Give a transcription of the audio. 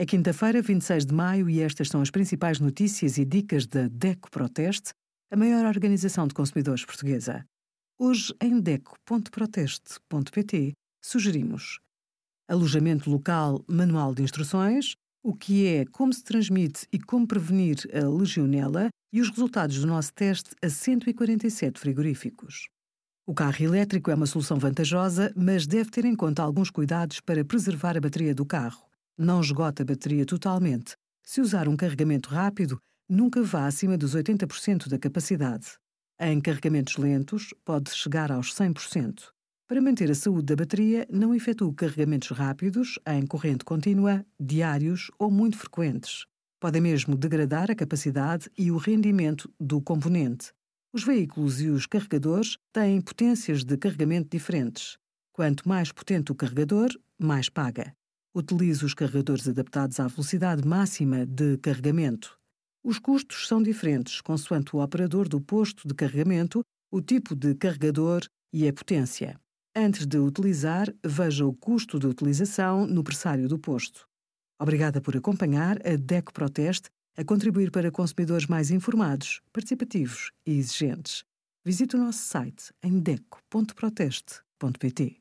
É quinta-feira, 26 de maio, e estas são as principais notícias e dicas da DECO Proteste, a maior organização de consumidores portuguesa. Hoje, em DECO.proteste.pt, sugerimos alojamento local, manual de instruções, o que é, como se transmite e como prevenir a legionela e os resultados do nosso teste a 147 frigoríficos. O carro elétrico é uma solução vantajosa, mas deve ter em conta alguns cuidados para preservar a bateria do carro. Não esgota a bateria totalmente. Se usar um carregamento rápido, nunca vá acima dos 80% da capacidade. Em carregamentos lentos, pode chegar aos 100%. Para manter a saúde da bateria, não efetue carregamentos rápidos, em corrente contínua, diários ou muito frequentes. Podem mesmo degradar a capacidade e o rendimento do componente. Os veículos e os carregadores têm potências de carregamento diferentes. Quanto mais potente o carregador, mais paga. Utilize os carregadores adaptados à velocidade máxima de carregamento. Os custos são diferentes consoante o operador do posto de carregamento, o tipo de carregador e a potência. Antes de utilizar, veja o custo de utilização no pressário do posto. Obrigada por acompanhar a DECO Proteste a contribuir para consumidores mais informados, participativos e exigentes. Visite o nosso site em deco.proteste.pt.